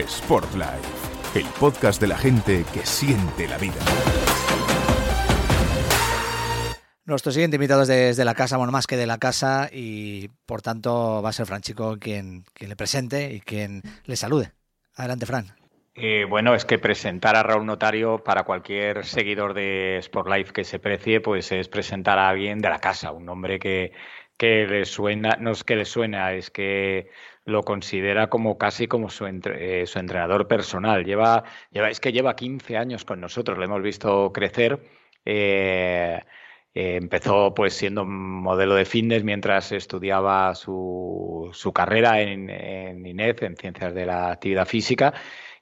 Sportlife, el podcast de la gente que siente la vida. Nuestro siguiente invitado es desde la casa, bueno, más que de la casa, y por tanto va a ser Franchico quien, quien le presente y quien le salude. Adelante, Fran. Eh, bueno, es que presentar a Raúl Notario para cualquier seguidor de Sportlife que se precie, pues es presentar a alguien de la casa, un hombre que, que le suena, no es que le suena, es que lo considera como casi como su, eh, su entrenador personal. Lleva, lleva, es que lleva 15 años con nosotros, lo hemos visto crecer. Eh, eh, empezó pues siendo modelo de fitness mientras estudiaba su, su carrera en, en INEF, en Ciencias de la Actividad Física.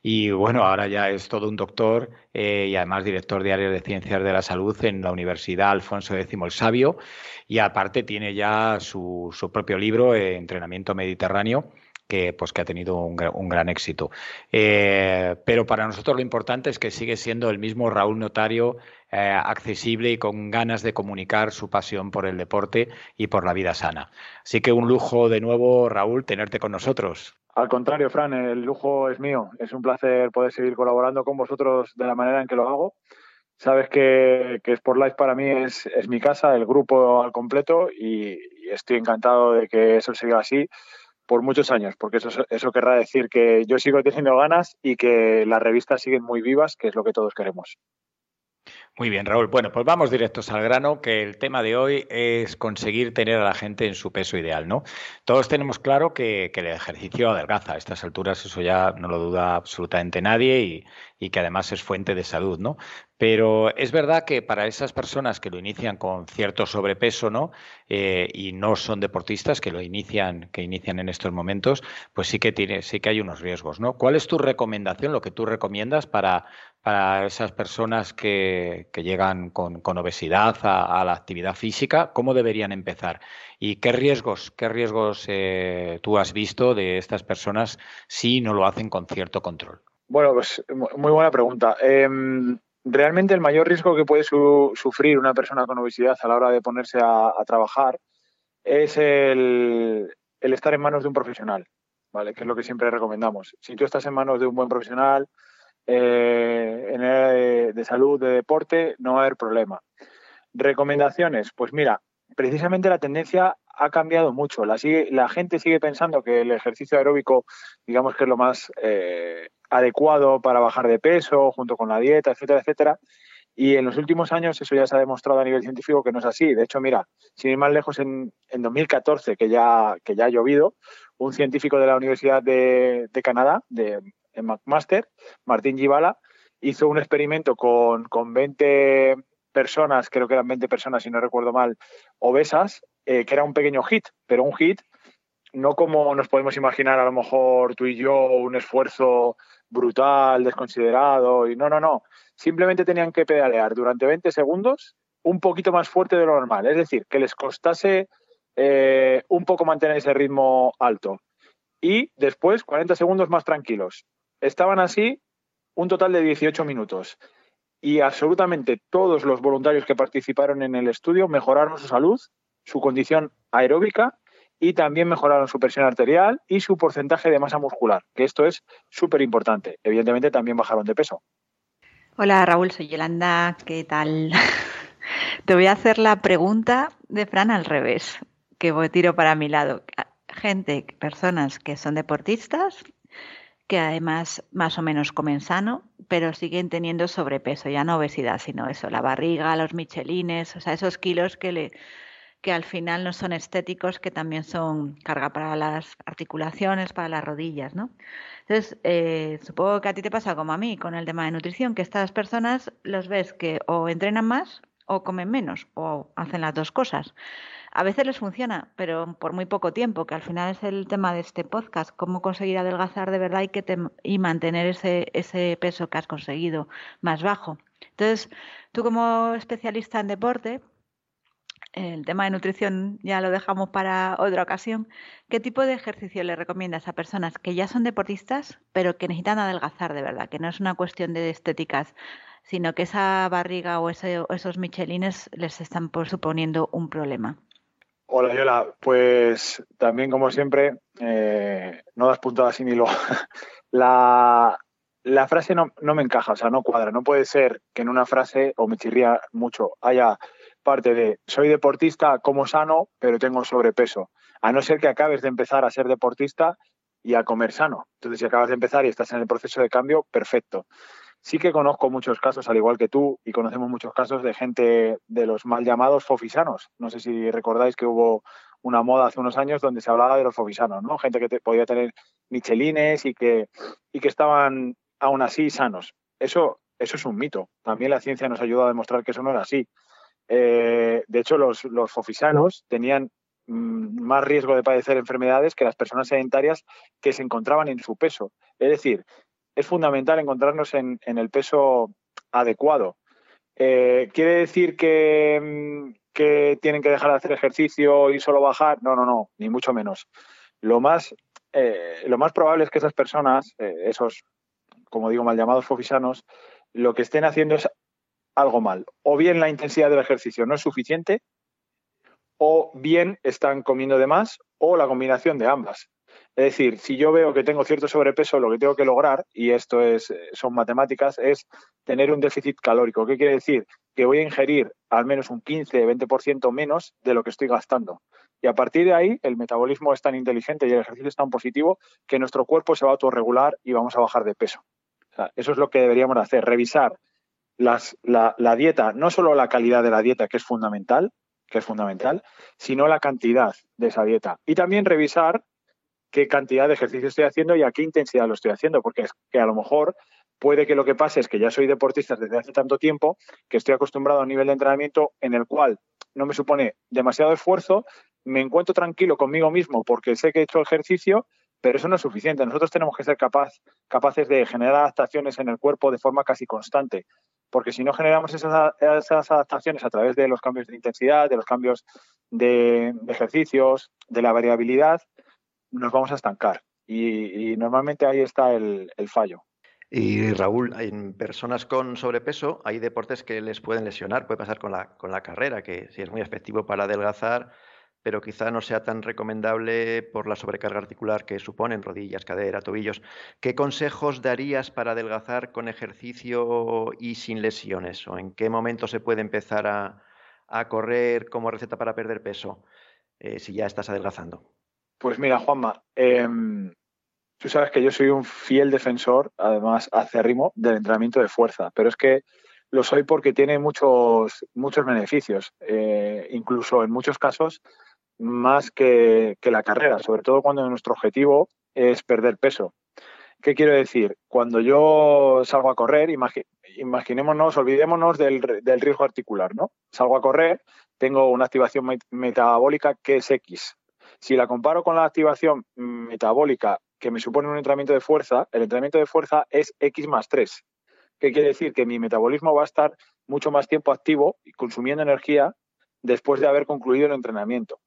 Y bueno, ahora ya es todo un doctor y además director de áreas de ciencias de la salud en la Universidad Alfonso X el Sabio y aparte tiene ya su, su propio libro, eh, Entrenamiento Mediterráneo, que, pues, que ha tenido un, gran éxito. Eh, pero para nosotros lo importante es que sigue siendo el mismo Raúl Notario, eh, accesible y con ganas de comunicar su pasión por el deporte y por la vida sana. Así que un lujo de nuevo, Raúl, tenerte con nosotros. Al contrario, Fran, el lujo es mío. Es un placer poder seguir colaborando con vosotros de la manera en que lo hago Sabes que, que Life para mí es, es, mi casa, el grupo al completo y, estoy encantado de que eso siga así por muchos años, porque eso, eso querrá decir que yo sigo teniendo ganas y que las revistas siguen muy vivas, que es lo que todos queremos. Muy bien, Raúl. Bueno, pues vamos directos al grano, que el tema de hoy es conseguir tener a la gente en su peso ideal, ¿no? Todos tenemos claro que, el ejercicio adelgaza. A estas alturas eso ya no lo duda absolutamente nadie y, y que además es fuente de salud, ¿no? Pero es verdad que para esas personas que lo inician con cierto sobrepeso, ¿no? Eh, y no son deportistas que lo inician, que inician en estos momentos, pues sí que tiene, sí que hay unos riesgos, ¿no? ¿Cuál es tu recomendación, lo que tú recomiendas para, para esas personas que, llegan con, obesidad a, la actividad física? ¿Cómo deberían empezar? ¿Y qué riesgos, qué riesgos eh, tú has visto de estas personas si no lo hacen con cierto control? Bueno, pues muy buena pregunta. Eh, realmente el mayor riesgo que puede su, sufrir una persona con obesidad a la hora de ponerse a, trabajar es el, estar en manos de un profesional, ¿vale? Que es lo que siempre recomendamos. Si tú estás en manos de un buen profesional eh, de, salud, de deporte, no va a haber problema. Recomendaciones, pues mira, precisamente la tendencia ha cambiado mucho. La, sigue, la, gente sigue pensando que el ejercicio aeróbico, digamos que es lo más eh, adecuado para bajar de peso, junto con la dieta, etcétera, etcétera. Y en los últimos años eso ya se ha demostrado a nivel científico que no es así. De hecho, mira, sin ir más lejos, en, en 2014, que ya, que ya ha llovido, un científico de la Universidad de, Canadá, de, de McMaster, Martín Gibala, hizo un experimento con, con 20 personas, creo que eran 20 personas, si no recuerdo mal, obesas, eh, que era un pequeño hit, pero un hit no como nos podemos imaginar a lo mejor tú y yo, un esfuerzo brutal, desconsiderado, y no, no, no. Simplemente tenían que pedalear durante 20 segundos un poquito más fuerte de lo normal, es decir, que les costase eh, un poco mantener ese ritmo alto. Y después 40 segundos más tranquilos. Estaban así un total de 18 minutos. Y absolutamente todos los voluntarios que participaron en el estudio mejoraron su salud, su condición aeróbica y también mejoraron su presión arterial y su porcentaje de masa muscular, que esto es súper importante. Evidentemente también bajaron de peso. Hola Raúl, soy Yolanda, ¿qué tal? Te voy a hacer la pregunta de Fran al revés, que tiro para mi lado. gente, personas que son deportistas, que además más o menos comen sano, pero siguen teniendo sobrepeso, ya no obesidad, sino eso, la barriga, los michelines, o sea, esos kilos que le que al final no son estéticos, que también son carga para las articulaciones, para las rodillas, ¿no? Entonces, eh, supongo que a ti te pasa como a mí con el tema de nutrición, que estas personas los ves que o entrenan más o comen menos o hacen las dos cosas. A veces les funciona, pero por muy poco tiempo, que al final es el tema de este podcast, cómo conseguir adelgazar de verdad y, que y mantener ese, ese peso que has conseguido más bajo. Entonces, tú como especialista en deporte, el tema de nutrición ya lo dejamos para otra ocasión. ¿Qué tipo de ejercicio le recomiendas a personas que ya son deportistas, pero que necesitan adelgazar de verdad? Que no es una cuestión de estéticas, sino que esa barriga o, esos michelines les están suponiendo un problema. Hola, Yola. Pues también, como siempre, eh, no das puntadas sin hilo. la, la frase no, me encaja, o sea, no cuadra. No puede ser que en una frase, o me chirría mucho, haya parte de soy deportista, como sano, pero tengo sobrepeso. A no ser que acabes de empezar a ser deportista y a comer sano. Entonces, si acabas de empezar y estás en el proceso de cambio, perfecto. Sí que conozco muchos casos, al igual que tú, y conocemos muchos casos de gente de los mal llamados fofisanos. No sé si recordáis que hubo una moda hace unos años donde se hablaba de los fofisanos, ¿no? Gente que podía tener michelines y que, y que estaban aún así sanos. Eso, eso es un mito. También la ciencia nos ayuda a demostrar que eso no era así. Eh, de hecho, los, fofisanos tenían mm, más riesgo de padecer enfermedades que las personas sedentarias que se encontraban en su peso. Es decir, es fundamental encontrarnos en, el peso adecuado. Eh, ¿Quiere decir que, mm, que, tienen que dejar de hacer ejercicio y solo bajar? No, no, no, ni mucho menos. Lo más, eh, lo más probable es que esas personas, esos, como digo, mal llamados fofisanos, lo que estén haciendo es algo mal. O bien la intensidad del ejercicio no es suficiente, o bien están comiendo de más, o la combinación de ambas. Es decir, si yo veo que tengo cierto sobrepeso, lo que tengo que lograr, y esto es, son matemáticas, es tener un déficit calórico. ¿Qué quiere decir? Que voy a ingerir al menos un 15-20% menos de lo que estoy gastando. Y a partir de ahí, el metabolismo es tan inteligente y el ejercicio es tan positivo que nuestro cuerpo se va a autorregular y vamos a bajar de peso. eso es lo que deberíamos hacer, revisar la, dieta, no solo la calidad de la dieta, que es fundamental, que es fundamental, sino la cantidad de esa dieta. Y también revisar qué cantidad de ejercicio estoy haciendo y a qué intensidad lo estoy haciendo, porque es que a lo mejor puede que lo que pase es que ya soy deportista desde hace tanto tiempo que estoy acostumbrado a un nivel de entrenamiento en el cual no me supone demasiado esfuerzo, me encuentro tranquilo conmigo mismo porque sé que he hecho ejercicio, pero eso no es suficiente. Nosotros tenemos que ser capaces de generar adaptaciones en el cuerpo de forma casi constante porque si no generamos esas, adaptaciones a través de los cambios de intensidad, de los cambios de, ejercicios, de la variabilidad, nos vamos a estancar. Y, normalmente ahí está el, fallo. Y Raúl, en personas con sobrepeso hay deportes que les pueden lesionar, puede pasar con la, carrera, que si es muy efectivo para adelgazar, pero quizá no sea tan recomendable por la sobrecarga articular que suponen rodillas, cadera, tobillos. ¿Qué consejos darías para adelgazar con ejercicio y sin lesiones? ¿O en qué momento se puede empezar a, correr como receta para perder peso eh, si ya estás adelgazando? Pues mira, Juanma, em, tú sabes que yo soy un fiel defensor, además acérrimo, del entrenamiento de fuerza, pero es que lo soy porque tiene muchos, muchos beneficios. Eh, incluso en muchos casos más que, la carrera, sobre todo cuando nuestro objetivo es perder peso. ¿Qué quiero decir? Cuando yo salgo a correr, imaginémonos, olvidémonos del, riesgo articular, ¿no? Salgo a correr, tengo una activación metabólica que es X. Si la comparo con la activación metabólica que me supone un entrenamiento de fuerza, el entrenamiento de fuerza es X más 3. ¿Qué quiere decir? Que mi metabolismo va a estar mucho más tiempo activo y consumiendo energía después de haber concluido el entrenamiento.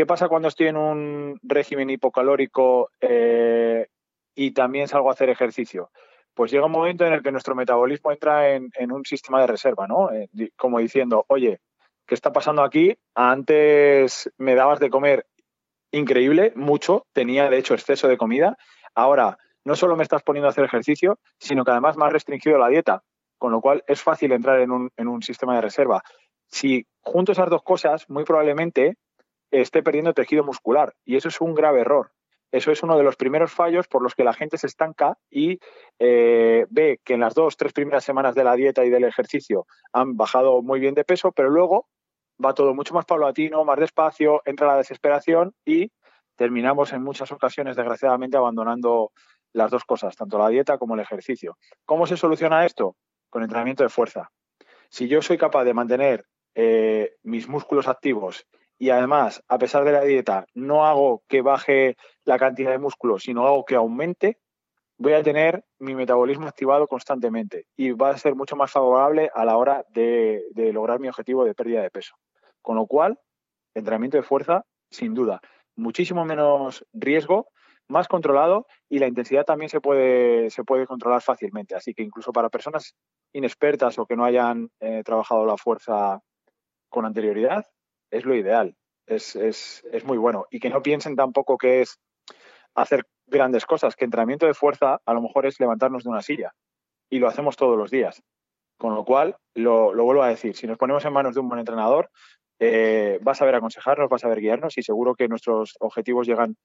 ¿Qué pasa cuando estoy en un régimen hipocalórico eh, y también salgo a hacer ejercicio? Pues llega un momento en el que nuestro metabolismo entra en, un sistema de reserva, ¿no? Eh, como diciendo, oye, ¿qué está pasando aquí? Antes me dabas de comer increíble, mucho, tenía de hecho exceso de comida. Ahora, no solo me estás poniendo a hacer ejercicio, sino que además me has restringido la dieta, con lo cual es fácil entrar en un, en un sistema de reserva. Si junto esas dos cosas, muy probablemente esté perdiendo tejido muscular. Y eso es un grave error. Eso es uno de los primeros fallos por los que la gente se estanca y eh, ve que en las dos, tres primeras semanas de la dieta y del ejercicio han bajado muy bien de peso, pero luego va todo mucho más paulatino, más despacio, entra la desesperación y terminamos en muchas ocasiones, desgraciadamente, abandonando las dos cosas, tanto la dieta como el ejercicio. ¿Cómo se soluciona esto? Con entrenamiento de fuerza. Si yo soy capaz de mantener eh, mis músculos activos y además, a pesar de la dieta, no hago que baje la cantidad de músculo, sino hago que aumente, voy a tener mi metabolismo activado constantemente y va a ser mucho más favorable a la hora de, lograr mi objetivo de pérdida de peso. Con lo cual, entrenamiento de fuerza, sin duda, muchísimo menos riesgo, más controlado y la intensidad también se puede, se puede controlar fácilmente. Así que incluso para personas inexpertas o que no hayan eh, trabajado la fuerza con anterioridad, es lo ideal, es, es, es muy bueno. Y que no piensen tampoco que es hacer grandes cosas, que entrenamiento de fuerza a lo mejor es levantarnos de una silla y lo hacemos todos los días. Con lo cual, lo, lo vuelvo a decir, si nos ponemos en manos de un buen entrenador, eh, va a saber aconsejarnos, va a saber guiarnos y seguro que nuestros objetivos llegan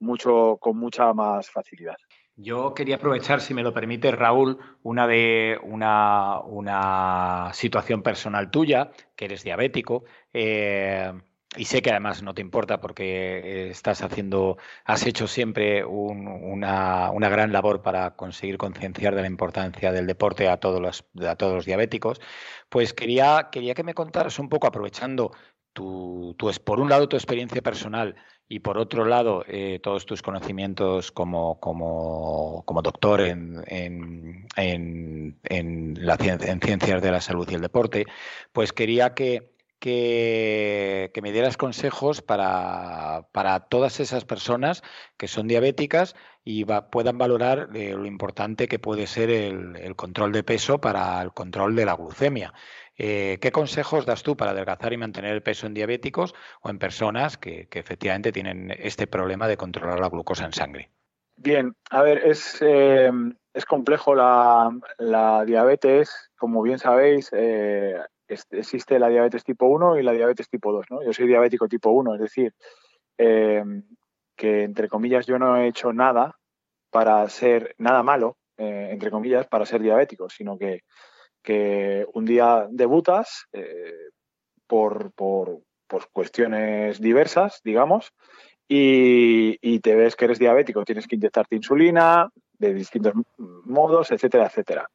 mucho, con mucha más facilidad. Yo quería aprovechar, si me lo permite, Raúl, una de una, una situación personal tuya, que eres diabético. Eh, y sé que además no te importa porque estás haciendo, has hecho siempre una, una, gran labor para conseguir concienciar de la importancia del deporte a todos los, a todos los diabéticos. Pues quería, quería que me contaras un poco, aprovechando tu, tu, por un lado tu experiencia personal y por otro lado, eh, todos tus conocimientos como, como, como doctor en, en, en, la, en, ciencias de la salud y el deporte, pues quería que, que, me dieras consejos para, para, todas esas personas que son diabéticas y puedan valorar eh, lo importante que puede ser el, control de peso para el control de la glucemia. Eh, ¿Qué consejos das tú para adelgazar y mantener el peso en diabéticos o en personas que, efectivamente tienen este problema de controlar la glucosa en sangre? Bien, a ver, es, eh, es complejo la, diabetes. Como bien sabéis, existe la diabetes tipo 1 y la diabetes tipo 2. ¿no? Yo soy diabético tipo 1, es decir, que entre comillas yo no he hecho nada para ser nada malo, entre comillas, para ser diabético, sino que que un día debutas eh, por, por, cuestiones diversas, digamos, y, te ves que eres diabético, tienes que inyectarte insulina de distintos modos, etcétera, etcétera.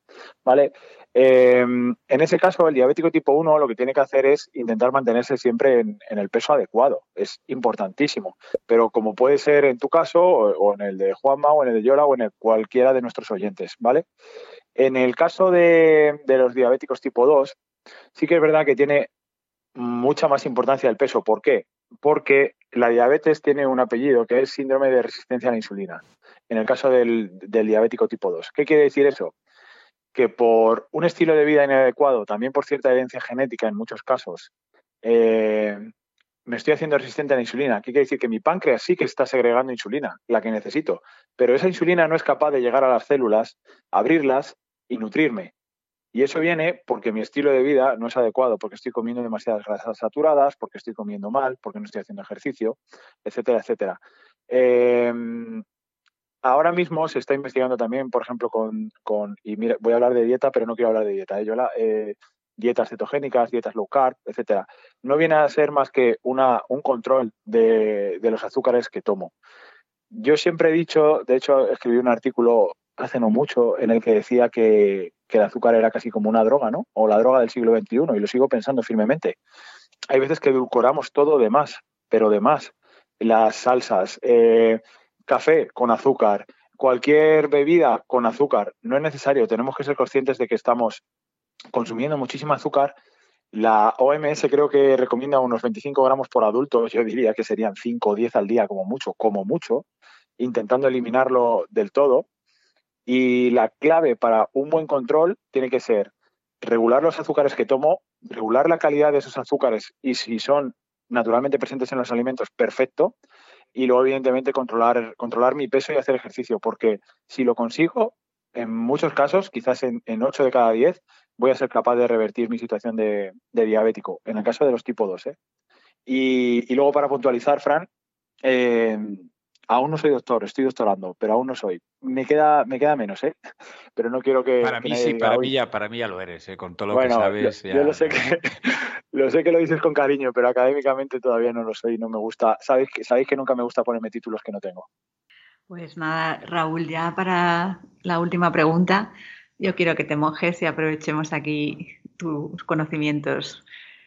¿Vale? Em, en ese caso, el diabético tipo 1 lo que tiene que hacer es intentar mantenerse siempre en, el peso adecuado. Es importantísimo. Pero como puede ser en tu caso, o, en el de Juanma, o en el de Yola, o en el cualquiera de nuestros oyentes, ¿vale? En el caso de, los diabéticos tipo 2, sí que es verdad que tiene mucha más importancia el peso. ¿Por qué? Porque la diabetes tiene un apellido que es síndrome de resistencia a la insulina, en el caso del, diabético tipo 2. ¿Qué quiere decir eso? Que por un estilo de vida inadecuado, también por cierta herencia genética en muchos casos, eh, me estoy haciendo resistente a la insulina. ¿Qué quiere decir? Que mi páncreas sí que está segregando insulina, la que necesito, pero esa insulina no es capaz de llegar a las células, abrirlas y nutrirme. Y eso viene porque mi estilo de vida no es adecuado, porque estoy comiendo demasiadas grasas saturadas, porque estoy comiendo mal, porque no estoy haciendo ejercicio, etcétera, etcétera. Em, ahora mismo se está investigando también, por ejemplo, con, y mira, voy a hablar de dieta, pero no quiero hablar de dieta. ¿eh? Eh, dietas cetogénicas, dietas low carb, etcétera. No viene a ser más que una, un control de, de los azúcares que tomo. Yo siempre he dicho, de hecho escribí un artículo hace no mucho en el que decía que, el azúcar era casi como una droga, ¿no? O la droga del siglo XXI, y lo sigo pensando firmemente. Hay veces que edulcoramos todo de más, pero de más. Las salsas, eh, café con azúcar, cualquier bebida con azúcar, no es necesario. Tenemos que ser conscientes de que estamos consumiendo muchísimo azúcar. La OMS creo que recomienda unos 25 gramos por adulto, yo diría que serían 5 o 10 al día como mucho, como mucho, intentando eliminarlo del todo. Y la clave para un buen control tiene que ser regular los azúcares que tomo, regular la calidad de esos azúcares y si son naturalmente presentes en los alimentos, perfecto. Y luego, evidentemente, controlar, controlar mi peso y hacer ejercicio, porque si lo consigo, en muchos casos, quizás en, en 8 de cada 10, voy a ser capaz de revertir mi situación de, diabético, en el caso de los tipo 2. ¿eh? Y, luego para puntualizar, Fran, eh, aún no soy doctor, estoy doctorando, pero aún no soy. Me queda, me queda menos, ¿eh? Pero no quiero que. Para mí sí, para mí, ya, para mí ya lo eres, ¿eh? Con todo lo que sabes. Yo, lo, sé que, lo sé que lo dices con cariño, pero académicamente todavía no lo soy. No me gusta. Sabéis que, sabéis que nunca me gusta ponerme títulos que no tengo. Pues nada, Raúl, ya para la última pregunta, yo quiero que te mojes y aprovechemos aquí tus conocimientos.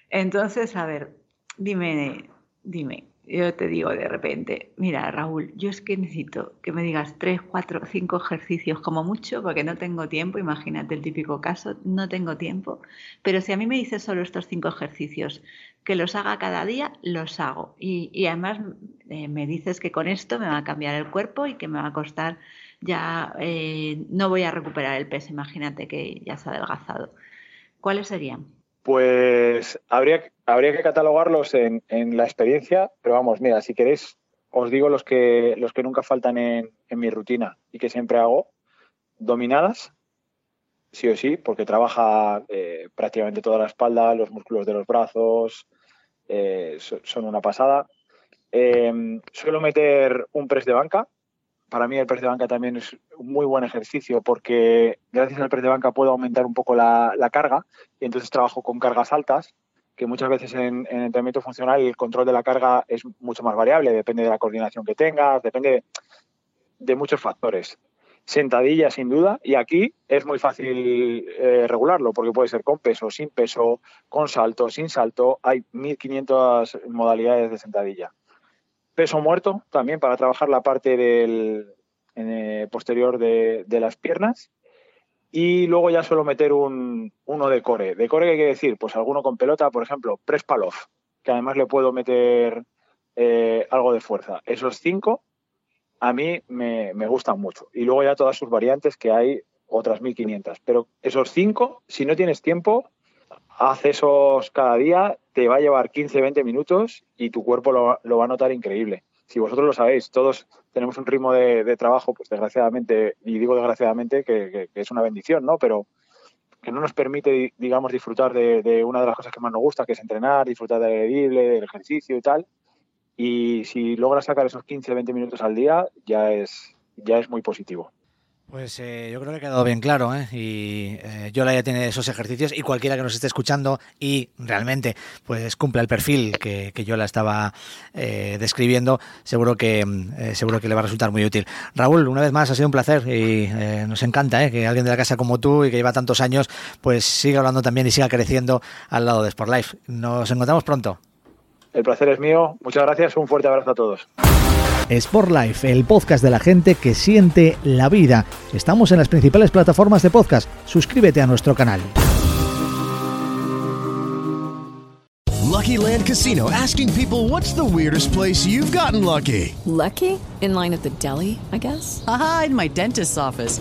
Entonces, a ver, dime, dime, yo te digo de repente, mira Raúl, yo es que necesito que me digas tres, cuatro, cinco ejercicios como mucho, porque no tengo tiempo, imagínate el típico caso, no tengo tiempo, pero si a mí me dices solo estos cinco ejercicios, que los haga cada día, los hago. Y, además eh, me dices que con esto me va a cambiar el cuerpo y que me va a costar ya, eh, no voy a recuperar el peso, imagínate que ya se ha adelgazado. ¿Cuáles serían? Pues habría, habría que catalogarlos en, la experiencia, pero vamos, mira, si queréis, os digo los que, los que nunca faltan en, mi rutina y que siempre hago. Dominadas, sí o sí, porque trabaja eh, prácticamente toda la espalda, los músculos de los brazos, eh, son una pasada. Eh, suelo meter un press de banca, para mí el press de banca también es un muy buen ejercicio porque gracias al press de banca puedo aumentar un poco la, carga y entonces trabajo con cargas altas, que muchas veces en, en, entrenamiento funcional el control de la carga es mucho más variable, depende de la coordinación que tengas, depende de, muchos factores. Sentadilla sin duda y aquí es muy fácil eh, regularlo porque puede ser con peso, sin peso, con salto, sin salto, hay 1500 modalidades de sentadilla peso muerto también para trabajar la parte del eh, posterior de, las piernas. Y luego ya suelo meter un, uno de core. ¿De core qué quiere decir? Pues alguno con pelota, por ejemplo, press palov, que además le puedo meter eh, algo de fuerza. Esos cinco a mí me, me, gustan mucho. Y luego ya todas sus variantes, que hay otras 1500. Pero esos cinco, si no tienes tiempo, haz esos cada día, te va a llevar 15, 20 minutos y tu cuerpo lo, va a notar increíble. Si vosotros lo sabéis, todos tenemos un ritmo de, trabajo, pues desgraciadamente, y digo desgraciadamente que, es una bendición, ¿no? Pero que no nos permite, digamos, disfrutar de, una de las cosas que más nos gusta, que es entrenar, disfrutar del edible, del ejercicio y tal. Y si logras sacar esos 15, 20 minutos al día, ya es, ya es muy positivo. Pues eh, yo creo que ha quedado bien claro, ¿eh? Y eh, Yola ya tiene esos ejercicios y cualquiera que nos esté escuchando y realmente pues cumpla el perfil que, que Yola estaba eh, describiendo, seguro que seguro que le va a resultar muy útil. Raúl, una vez más ha sido un placer y nos encanta que alguien de la casa como tú y que lleva tantos años pues siga hablando también y siga creciendo al lado de Sport Life. Nos encontramos pronto. El placer es mío. Muchas gracias. Un fuerte abrazo a todos. Sport Life, el podcast de la gente que siente la vida. Estamos en las principales plataformas de podcast. Suscríbete a nuestro canal. Lucky Land Casino asking people what's the weirdest place you've gotten lucky? Lucky? In line at the deli, I guess. Aha, in my dentist's office.